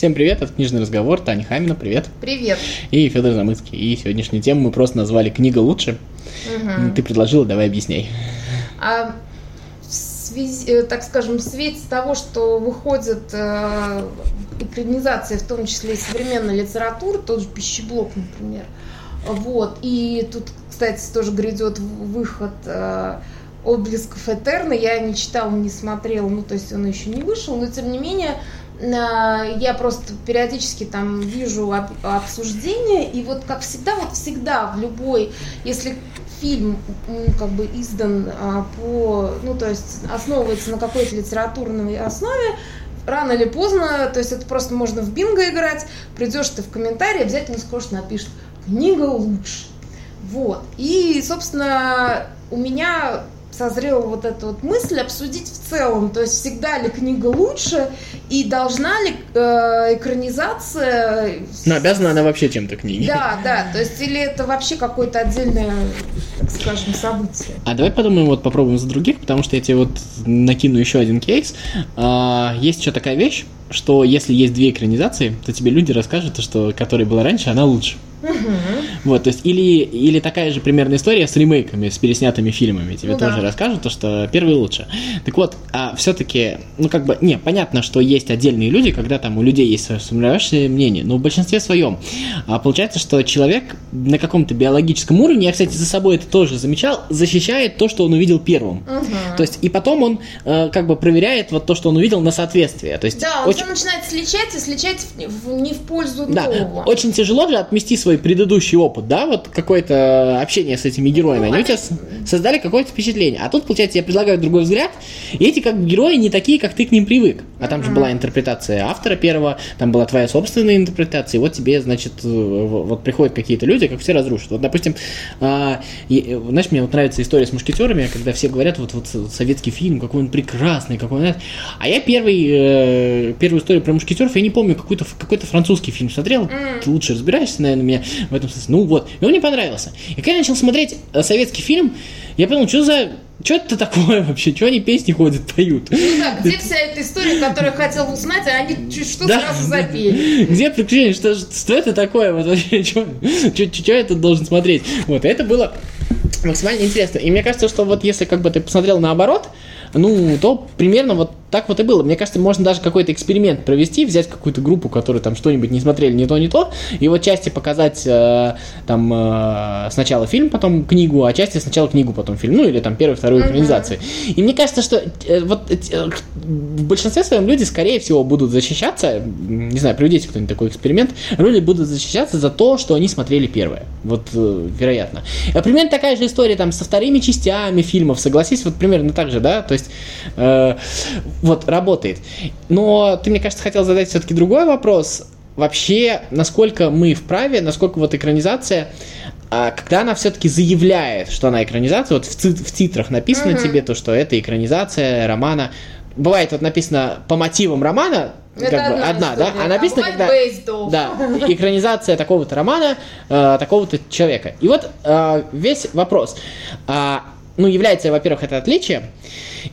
Всем привет, это «Книжный разговор», Таня Хамина, привет. Привет. И Федор Замыцкий. И сегодняшнюю тему мы просто назвали «Книга лучше». Угу. Ты предложила, давай объясняй. А, в связи, э, так скажем, в свете того, что выходят э, экранизации, в том числе и современной литературы, тот же «Пищеблок», например, вот, и тут, кстати, тоже грядет выход э, «Отблесков Этерна», я не читала, не смотрела, ну, то есть он еще не вышел, но, тем не менее, я просто периодически там вижу обсуждения, и вот как всегда, вот всегда в любой, если фильм как бы издан а, по, ну то есть основывается на какой-то литературной основе, рано или поздно, то есть это просто можно в бинго играть, придешь ты в комментарии, обязательно скажешь, напишет книга лучше. Вот. И, собственно, у меня созрела вот эта вот мысль обсудить в целом, то есть всегда ли книга лучше и должна ли э, экранизация... Ну, обязана она вообще чем-то книге. Да, да, то есть или это вообще какое-то отдельное, так скажем, событие. А давай подумаем, вот попробуем за других, потому что я тебе вот накину еще один кейс. А, есть еще такая вещь, что если есть две экранизации, то тебе люди расскажут, что которая была раньше, она лучше. Угу. Вот, то есть, или, или такая же примерная история с ремейками, с переснятыми фильмами. Тебе ну, тоже да. расскажут, то, что первый лучше. Так вот, а все-таки, ну, как бы, не, понятно, что есть отдельные люди, когда там у людей есть сформировавшее мнение, но в большинстве своем. А получается, что человек на каком-то биологическом уровне, я, кстати, за собой это тоже замечал, защищает то, что он увидел первым. Угу. То есть, и потом он э, как бы проверяет вот то, что он увидел на соответствие. То есть, да, он очень... начинает сличать и сличать в, в, не в пользу да, нового. Очень тяжело же отмести свой предыдущий опыт, да, вот какое-то общение с этими героями, они у тебя создали какое-то впечатление. А тут, получается, я предлагаю другой взгляд, и эти как герои не такие, как ты к ним привык. А там же была интерпретация автора первого, там была твоя собственная интерпретация, и вот тебе, значит, э, вот приходят какие-то люди, как все разрушат. Вот, допустим, а, знаешь, мне вот нравится история с мушкетерами, когда все говорят, вот, вот советский фильм, какой он прекрасный, какой он... А я первый, э, первую историю про мушкетеров, я не помню, какой-то какой французский фильм смотрел, ты лучше разбираешься, наверное, меня в этом смысле. Ну вот, и он мне понравился. И когда я начал смотреть э, советский фильм, я понял, что за что это такое вообще? Что они песни ходят, поют? Ну да, где вся эта история, которую я хотел узнать, а они что да. сразу запели? Где приключения? Что, что это такое? Вот вообще, что, что, что я тут должен смотреть? Вот, это было максимально интересно. И мне кажется, что вот если как бы ты посмотрел наоборот, ну, то примерно вот так вот и было. Мне кажется, можно даже какой-то эксперимент провести, взять какую-то группу, которую там что-нибудь не смотрели, не то, не то, и вот части показать э, там э, сначала фильм, потом книгу, а части сначала книгу, потом фильм, ну или там первую, вторую экранизацию. Uh-huh. И мне кажется, что э, вот э, в большинстве своем люди, скорее всего, будут защищаться, не знаю, проведите кто-нибудь такой эксперимент, люди будут защищаться за то, что они смотрели первое. Вот, э, вероятно. А примерно такая же история там со вторыми частями фильмов, согласись, вот примерно так же, да, то есть э, вот, работает. Но ты, мне кажется, хотел задать все-таки другой вопрос. Вообще, насколько мы вправе, насколько вот экранизация а когда она все-таки заявляет, что она экранизация, вот в, цит в титрах написано uh-huh. тебе то, что это экранизация романа. Бывает вот написано по мотивам романа, это как одна, бы, одна да? А написано, а когда да, экранизация такого-то романа, э, такого-то человека. И вот э, весь вопрос. Э, ну, является, во-первых, это отличие.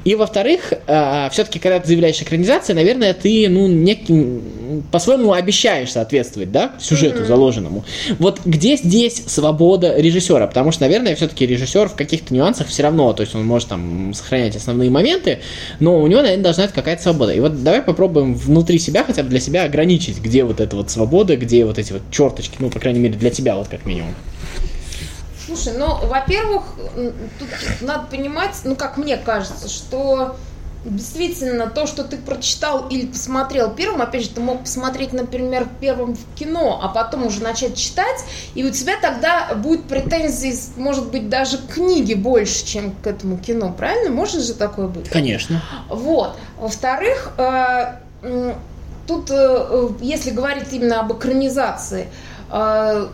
И, во-вторых, э, все-таки, когда ты заявляешь экранизацию, наверное, ты, ну, неким, по-своему обещаешь соответствовать, да, сюжету mm-hmm. заложенному. Вот где здесь свобода режиссера? Потому что, наверное, все-таки режиссер в каких-то нюансах все равно, то есть он может там сохранять основные моменты, но у него, наверное, должна быть какая-то свобода. И вот давай попробуем внутри себя хотя бы для себя ограничить, где вот эта вот свобода, где вот эти вот черточки, ну, по крайней мере, для тебя вот как минимум. Слушай, ну, во-первых, тут надо понимать, ну, как мне кажется, что действительно то, что ты прочитал или посмотрел первым, опять же, ты мог посмотреть, например, первым в кино, а потом уже начать читать, и у тебя тогда будет претензии, может быть, даже к книге больше, чем к этому кино, правильно? Может же такое быть? Конечно. Вот. Во-вторых, э, тут, э, если говорить именно об экранизации, э,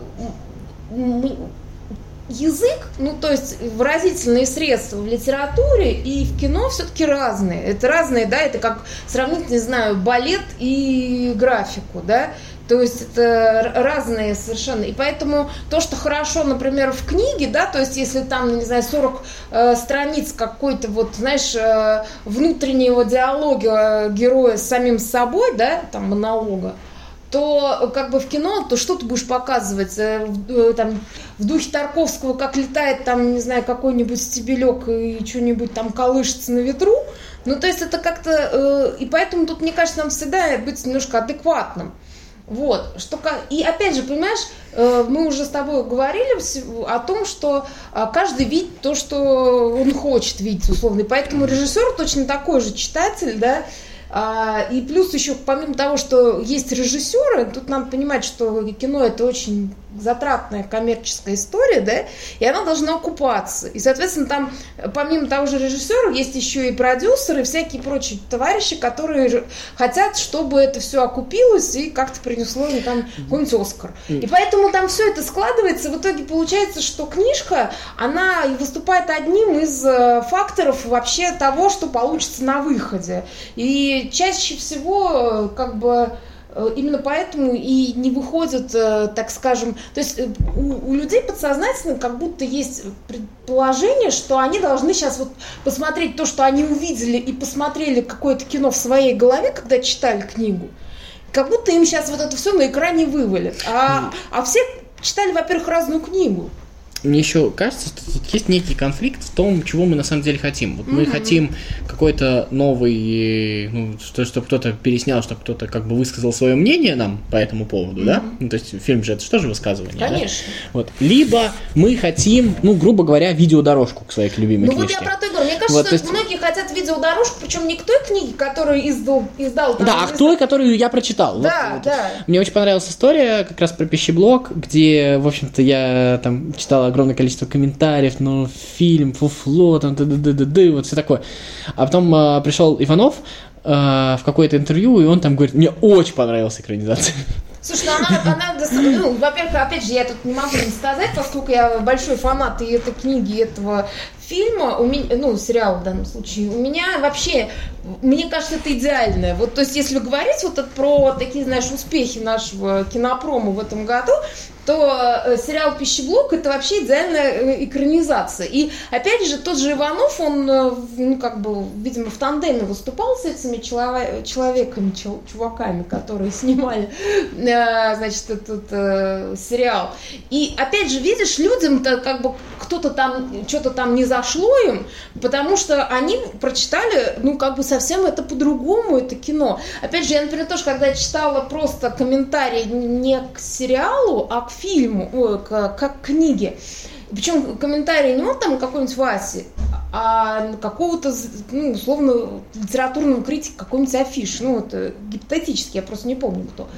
язык, ну то есть выразительные средства в литературе и в кино все-таки разные. Это разные, да, это как сравнить, не знаю, балет и графику, да. То есть это разные совершенно. И поэтому то, что хорошо, например, в книге, да, то есть если там, не знаю, 40 э, страниц какой-то вот, знаешь, э, внутреннего диалога героя с самим собой, да, там монолога, то как бы в кино, то что ты будешь показывать? Э, э, там, в духе Тарковского, как летает там, не знаю, какой-нибудь стебелек и что-нибудь там колышется на ветру. Ну, то есть это как-то... Э, и поэтому тут, мне кажется, нам всегда быть немножко адекватным. Вот, что, и опять же, понимаешь, э, мы уже с тобой говорили о том, что а, каждый видит то, что он хочет видеть, условно, и поэтому режиссер точно такой же читатель, да, и плюс еще, помимо того, что есть режиссеры, тут надо понимать, что кино это очень затратная коммерческая история, да, и она должна окупаться. И, соответственно, там, помимо того же режиссера, есть еще и продюсеры, и всякие прочие товарищи, которые хотят, чтобы это все окупилось и как-то принесло им там какой-нибудь Оскар. И поэтому там все это складывается, в итоге получается, что книжка, она выступает одним из э, факторов вообще того, что получится на выходе. И чаще всего, как бы, Э, именно поэтому и не выходят, э, так скажем, то есть э, у, у людей подсознательно как будто есть предположение, что они должны сейчас вот посмотреть то, что они увидели и посмотрели какое-то кино в своей голове, когда читали книгу, как будто им сейчас вот это все на экране вывалят. А, а все читали, во-первых, разную книгу мне еще кажется, что тут есть некий конфликт в том, чего мы на самом деле хотим. Вот mm-hmm. мы хотим какой-то новый, ну, что, чтобы кто-то переснял, чтобы кто-то как бы высказал свое мнение нам по этому поводу, mm-hmm. да? Ну, то есть фильм же это что же высказывание? Конечно. Да? Вот. Либо мы хотим, ну, грубо говоря, видеодорожку к своей любимой ну, книжке. Ну вот я про то говорю. Мне кажется, вот, что есть... многие хотят видеодорожку, причем не к той книге, которую издал, издал там, Да, а к той, которую я прочитал. Да, вот, да. Вот. Мне очень понравилась история как раз про пищеблок, где, в общем-то, я там читал огромное количество комментариев, ну, фильм, фуфло, там, д д д д вот все такое. А потом э, пришел Иванов э, в какое-то интервью, и он там говорит, мне очень понравилась экранизация. Слушай, ну она, она ну, во-первых, опять же, я тут не могу не сказать, поскольку я большой фанат и этой книги, и этого фильма, у меня, ну, сериала в данном случае, у меня вообще, мне кажется, это идеальное. Вот, то есть, если говорить вот про такие, знаешь, успехи нашего кинопрома в этом году, то э, сериал «Пищеблок» — это вообще идеальная э, экранизация. И, опять же, тот же Иванов, он, э, ну, как бы, видимо, в тандеме выступал с этими челов... человеками, чел... чуваками, которые снимали, значит, этот э, сериал. И, опять же, видишь, людям-то как бы кто-то там, что-то там не зашло им, потому что они прочитали, ну, как бы совсем это по-другому, это кино. Опять же, я, например, тоже, когда читала просто комментарии не к сериалу, а к фильму, ой, к, как к книге. Причем комментарий не он там какой-нибудь Васи, а какого-то, ну, условно, литературного критика какой-нибудь афиш. Ну, вот э, гипотетически, я просто не помню кто.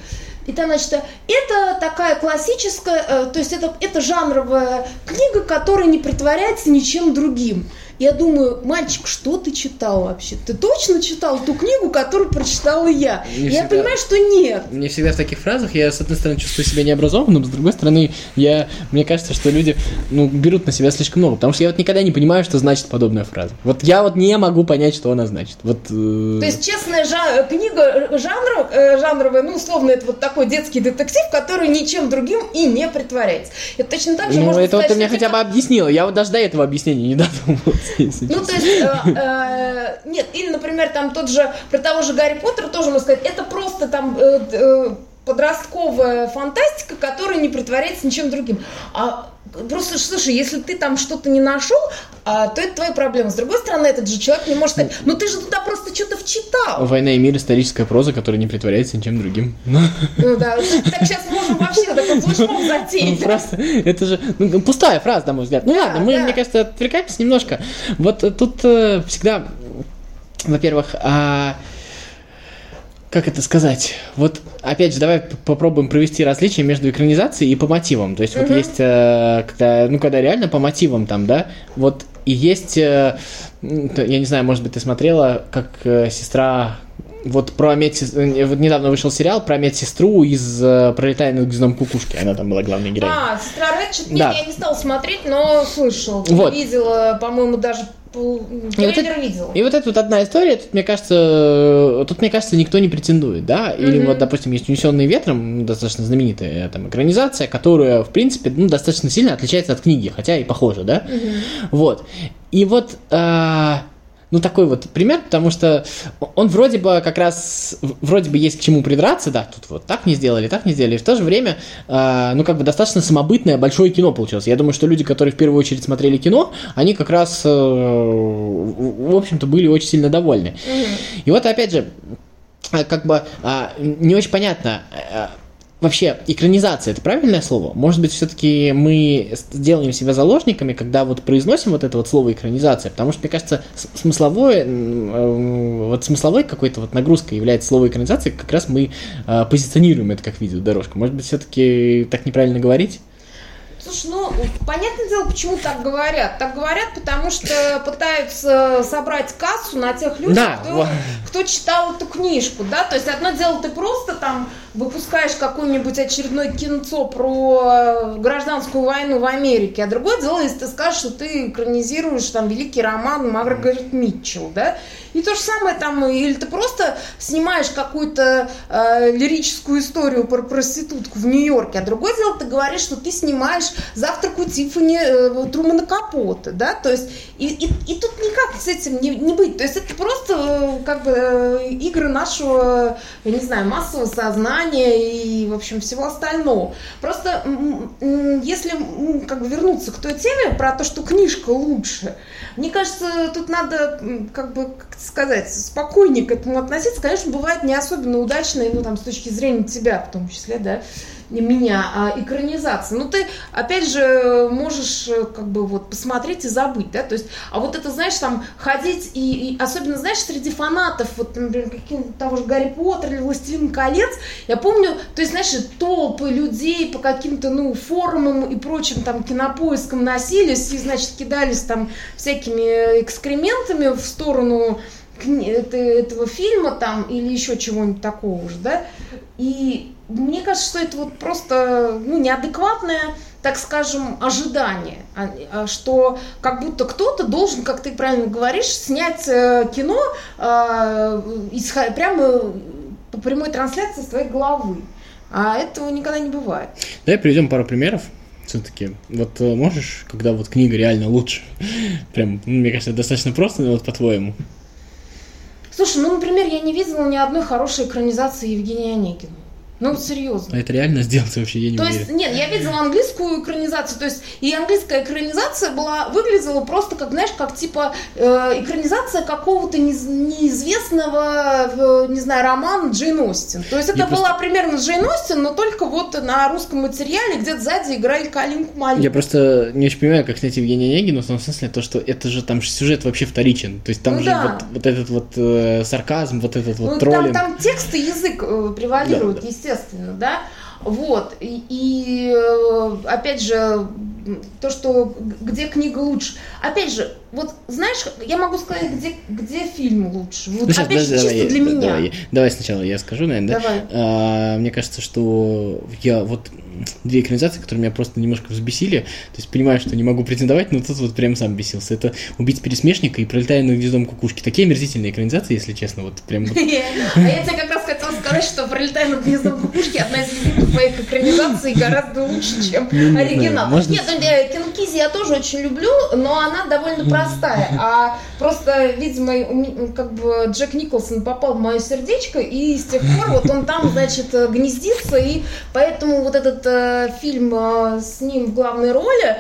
И там, значит, это такая классическая, э, то есть это, это жанровая книга, которая не притворяется ничем другим. Я думаю, мальчик, что ты читал вообще? Ты точно читал ту книгу, которую прочитала я? Мне я всегда, понимаю, что нет. Мне всегда в таких фразах я, с одной стороны, чувствую себя необразованным, с другой стороны, я, мне кажется, что люди ну, берут на себя слишком много, потому что я вот никогда не понимаю, что значит подобная фраза. Вот я вот не могу понять, что она значит. Вот, э... То есть честная жа- книга жанров, э, жанровая, ну, условно, это вот такой детский детектив, который ничем другим и не притворяется. Это точно так же ну, можно это сказать, вот ты мне хотя бы объяснила. Я вот даже до этого объяснения не додумался. Ну, то есть, э, э, нет, или, например, там тот же, про того же Гарри Поттера тоже можно сказать, это просто там э, э, подростковая фантастика, которая не притворяется ничем другим. А Просто, слушай, если ты там что-то не нашел, а, то это твоя проблема. С другой стороны, этот же человек не может сказать, ну ты же туда просто что-то вчитал. Война и мир историческая проза, которая не притворяется ничем другим. Ну да, так сейчас можем вообще такой флешмоб затеять. Ну, просто, это же ну, пустая фраза, на мой взгляд. Ну да, ладно, мы, да. мне кажется, отвлекаемся немножко. Вот тут э, всегда, во-первых, а, как это сказать? Вот, опять же, давай попробуем провести различия между экранизацией и по мотивам. То есть, угу. вот есть, э, когда, ну, когда реально по мотивам там, да, вот, и есть, э, я не знаю, может быть, ты смотрела, как э, сестра вот про медсестру, вот недавно вышел сериал про медсестру из «Пролетая над гнездом кукушки», она там была главной героиней. А, сестра Рэтчет, нет, да. я не стала смотреть, но слышал, вот. видела, по-моему, даже и вот, это, видел. и вот это вот одна история, тут, мне кажется, тут, мне кажется, никто не претендует, да, или mm-hmm. вот, допустим, есть «Унесенные ветром», достаточно знаменитая там экранизация, которая, в принципе, ну, достаточно сильно отличается от книги, хотя и похожа, да, mm-hmm. вот, и вот, а, ну, такой вот пример, потому что он вроде бы как раз, вроде бы есть к чему придраться, да, тут вот так не сделали, так не сделали, и в то же время, э, ну, как бы достаточно самобытное большое кино получилось. Я думаю, что люди, которые в первую очередь смотрели кино, они как раз, э, в общем-то, были очень сильно довольны. И вот, опять же, как бы не очень понятно, Вообще, экранизация это правильное слово? Может быть, все-таки мы делаем себя заложниками, когда вот произносим вот это вот слово экранизация, потому что, мне кажется, смысловое, э, вот смысловой какой-то вот нагрузкой является слово экранизация, как раз мы э, позиционируем это как видеодорожку. Может быть, все-таки так неправильно говорить? Слушай, ну, понятное дело, почему так говорят. Так говорят, потому что пытаются собрать кассу на тех людях, да, кто, кто читал эту книжку, да. То есть одно дело, ты просто там выпускаешь какое-нибудь очередное кинцо про гражданскую войну в Америке, а другое дело, если ты скажешь, что ты экранизируешь там великий роман Маргарет Митчелл, да, и то же самое там, или ты просто снимаешь какую-то э, лирическую историю про проститутку в Нью-Йорке, а другое дело, ты говоришь, что ты снимаешь завтрак у Тиффани э, Трумана Капота, да, то есть, и, и, и тут никак с этим не, не быть, то есть это просто э, как бы э, игры нашего, я не знаю, массового сознания и, в общем, всего остального. Просто если как бы вернуться к той теме про то, что книжка лучше, мне кажется, тут надо, как бы, как сказать, спокойнее к этому относиться. Конечно, бывает не особенно удачно, ну, там, с точки зрения тебя в том числе, да, меня, а экранизация. Ну, ты, опять же, можешь э, как бы вот посмотреть и забыть, да, то есть, а вот это, знаешь, там, ходить и, и особенно, знаешь, среди фанатов, вот, например, того же Гарри Поттер или Властелин колец, я помню, то есть, знаешь, толпы людей по каким-то, ну, форумам и прочим там кинопоискам носились и, значит, кидались там всякими экскрементами в сторону этого фильма там или еще чего-нибудь такого же, да, и мне кажется, что это вот просто ну, неадекватное, так скажем, ожидание, а, а, что как будто кто-то должен, как ты правильно говоришь, снять э, кино э, прямо по прямой трансляции своей головы. А этого никогда не бывает. Давай приведем пару примеров все-таки. Вот э, можешь, когда вот книга реально лучше? Прям, ну, мне кажется, достаточно просто, но вот по-твоему. Слушай, ну, например, я не видела ни одной хорошей экранизации Евгения Онегина. Ну, серьезно. А это реально сделать вообще, я не То есть, нет, я видела английскую экранизацию, то есть, и английская экранизация была, выглядела просто как, знаешь, как типа э, экранизация какого-то неизвестного, э, не знаю, романа Джейн Остин. То есть, это я была просто... примерно Джейн Остин, но только вот на русском материале, где-то сзади играли Калинку Малинку. Я просто не очень понимаю, как снять Евгения Онегина, в том смысле, то, что это же там сюжет вообще вторичен. То есть, там ну, же да. вот, вот этот вот э, сарказм, вот этот вот ну, троллинг. Там, там текст и язык э, превалируют, да, естественно естественно, да. Вот, и, и э, опять же, то, что где книга лучше. Опять же, вот знаешь, я могу сказать, где, где фильм лучше. Вот, ну, сейчас, опять же, чисто давай, для меня. Давай, давай сначала я скажу, наверное, давай. да? А, мне кажется, что я вот две экранизации, которые меня просто немножко взбесили. То есть понимаю, что не могу претендовать, но тут вот прям сам бесился. Это «Убить пересмешника» и «Пролетая над гнездом кукушки». Такие омерзительные экранизации, если честно, вот прям... А я тебе как раз сказать, что «Пролетая над гнездом кукушки» одна из любимых моих экранизаций гораздо лучше, чем ну, оригинал. Нет, ну, Кинокизи я тоже очень люблю, но она довольно простая. А просто, видимо, как бы Джек Николсон попал в мое сердечко, и с тех пор вот он там, значит, гнездится, и поэтому вот этот э, фильм э, с ним в главной роли,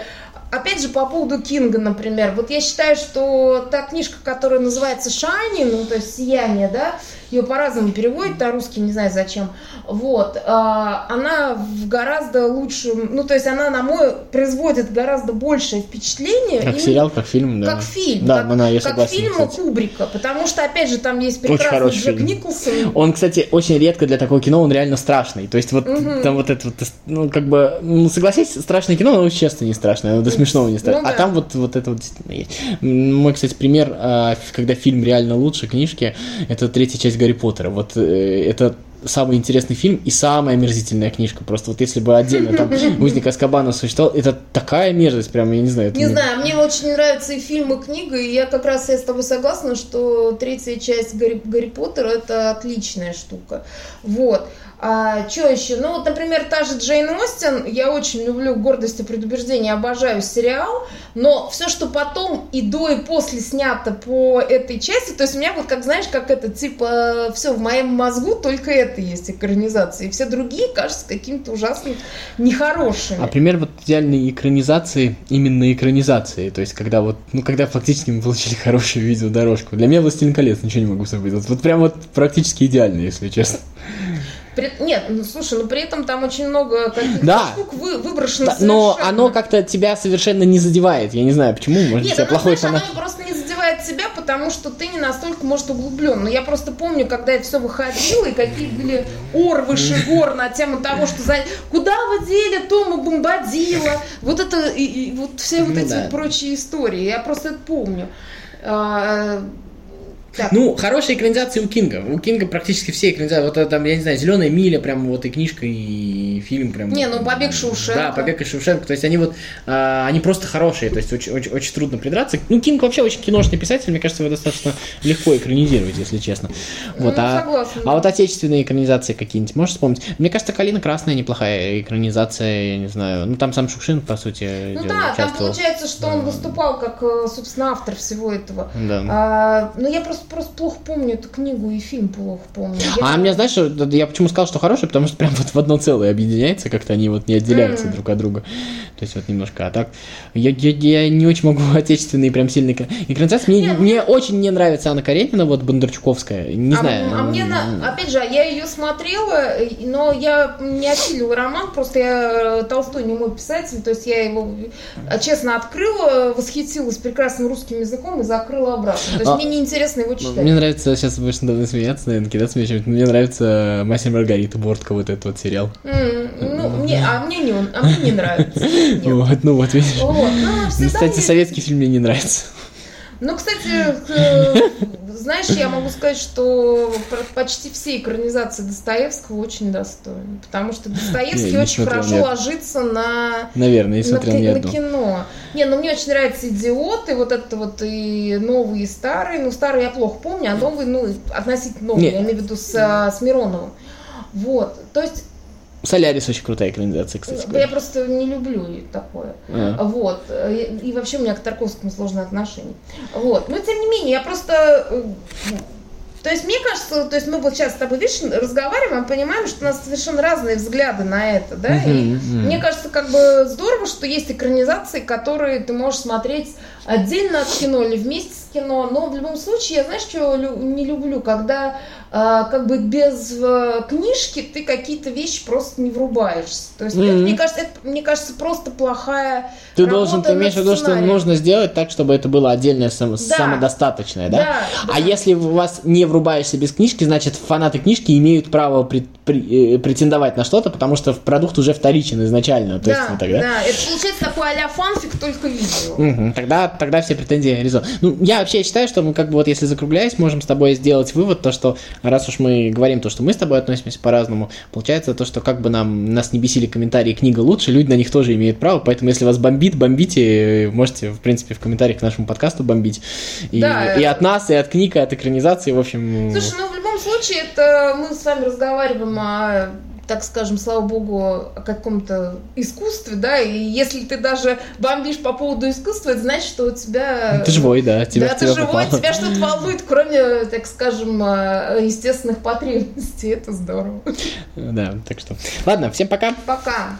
Опять же, по поводу Кинга, например, вот я считаю, что та книжка, которая называется «Шайни», ну, то есть «Сияние», да, ее по-разному переводят на русский, не знаю зачем, вот, а, она в гораздо лучшем, ну, то есть она, на мой, производит гораздо большее впечатление. Как сериал, как фильм, да. Как фильм, да, как, она, я как фильм кстати. Кубрика, потому что, опять же, там есть прекрасный Джек фильм. Николсон. Он, кстати, очень редко для такого кино, он реально страшный, то есть вот угу. там вот это вот, ну, как бы, ну, согласись, страшное кино, но честно не страшное, оно до смешного не страшно, ну, а да. а там вот, вот это вот действительно есть. Мой, кстати, пример, а, когда фильм реально лучше книжки, это третья часть Гарри Поттера. Вот э, это самый интересный фильм и самая омерзительная книжка. Просто вот если бы отдельно там «Узник Аскабана» существовал, это такая мерзость, прям, я не знаю. Не знаю, мне очень нравятся и фильм, и книга, и я как раз я с тобой согласна, что третья часть Гарри, Гарри Поттера – это отличная штука. Вот. А, что еще? Ну, вот, например, та же Джейн Остин, я очень люблю «Гордость и предубеждение», обожаю сериал, но все, что потом и до, и после снято по этой части, то есть у меня вот, как знаешь, как это, типа, все в моем мозгу только это есть экранизация, и все другие кажутся какими-то ужасно нехорошими. А пример вот идеальной экранизации, именно экранизации, то есть когда вот, ну, когда фактически мы получили хорошую видеодорожку. Для меня «Властелин колец» ничего не могу сказать. Вот прям вот практически идеально, если честно. При... Нет, ну слушай, ну при этом там очень много каких-то Да. штук вы... выброшено Да, но оно как-то тебя совершенно не задевает. Я не знаю почему, может Нет, тебя оно, плохой знаешь, фанат. оно просто не задевает тебя, потому что ты не настолько, может, углублен. Но я просто помню, когда это все выходило, и какие были орвыши гор на тему того, что за... куда вы дели Тома Бомбадила, вот это, и, и вот все вот Ну эти да. вот прочие истории. Я просто это помню. А, так. Ну, хорошие экранизации у Кинга. У Кинга практически все экранизации. Вот это там, я не знаю, Зеленая миля, прям вот и книжка, и фильм прям. Не, ну, «Побег Шоушенка». Да, побег из Шоушенка. То есть они вот, а, они просто хорошие, то есть очень, очень, очень трудно придраться. Ну, Кинг вообще очень киношный писатель, мне кажется, его достаточно легко экранизировать, если честно. Вот, Ну, а, согласна, а да. вот отечественные экранизации какие-нибудь, можешь вспомнить? Мне кажется, Калина Красная неплохая экранизация, я не знаю. Ну, там сам Шукшин, по сути, Ну да, там получается, что он выступал как, э, собственно, автор всего этого. Да. А, ну я просто, просто плохо помню эту книгу и фильм плохо помню. Я- А мне, знаешь, я почему сказал, что хороший, потому что прям вот в одно целое объединяется, как-то они вот не отделяются Мгм. друг от друга. То есть вот немножко, а так, я, я, я не очень могу отечественные прям сильные экра- экранизации. Мне, Не, ну- мне очень не нравится Анна Каренина, вот Бондарчуковская, не а, знаю. а мне, на- опять же, я ее смотрела, но я не осилила роман, просто я э, Толстой не мой писатель, то есть я его э, честно открыла, восхитилась прекрасным русским языком и закрыла обратно. То есть А, мне неинтересно его читать. Мне нравится, сейчас будешь надо мной смеяться, наверное, кидаться мне чем-то. Мне нравится и Маргарита Бортко, вот этот вот сериал. Ну, мне, а мне не он, а мне не нравится. Вот, ну вот, видишь. Вот, ну, Ну, Кстати, советский фильм мне не нравится. Ну, кстати, знаешь, я могу сказать, что почти все экранизации Достоевского очень достойны, потому что Достоевский Не, не очень смотрел, хорошо нет. ложится на, Наверное, не на, на одну. кино. Не, ну мне очень нравятся идиоты, вот это вот и новые, и старые. Ну, старые я плохо помню, а новые, ну, относительно новые, Не. я имею в виду с, а, с Мироновым. Вот, то есть Солярис очень крутая экранизация, кстати. я говоря. просто не люблю такое. А. Вот. И и вообще у меня к Тарковскому сложные отношения. Вот. Но тем не менее, я просто... э, То есть, мне кажется, то есть мы вот сейчас с тобой, видишь, разговариваем, понимаем, что у нас совершенно разные взгляды на это, да? И мгм. мне кажется, как бы здорово, что есть экранизации, которые ты можешь смотреть отдельно от кино или вместе с кино. Но в любом случае, я знаешь, что не люблю, когда а, как бы без э, книжки ты какие-то вещи просто не врубаешься. То есть, это, Мгм. мне кажется, это, мне кажется, просто плохая Ты работа должен, ты имеешь в виду, что нужно сделать так, чтобы это было отдельное сам- самодостаточное, да? Да, А да. если у вас не врубаешься без книжки, значит фанаты книжки имеют право пред- при- э, претендовать на что-то, потому что продукт уже вторичен изначально. То есть, да, ну, тогда... да, это получается такой а-ля фанфик, только видео. Мгм, Тогда, тогда все претензии реализованы. Ну, я вообще считаю, что мы как бы вот если закругляясь, можем с тобой сделать вывод, то что раз уж мы говорим то, что мы с тобой относимся по-разному, получается то, что как бы нам нас не бесили комментарии, книга лучше, люди на них тоже имеют право, поэтому если вас бомбит, бомбите, можете, в принципе, в комментариях к нашему подкасту бомбить. И, Да. и от нас, и от книг, и от экранизации, в общем... Слушай, ну в любом случае, это мы с вами разговариваем о так скажем, слава богу, о каком-то искусстве, да, и если ты даже бомбишь по поводу искусства, это значит, что у тебя... Ты живой, да, тебя, да, ты тебя живой, попало. тебя что-то волнует, кроме, так скажем, э, естественных потребностей. Это здорово. Да, так что. Ладно, всем пока. Пока.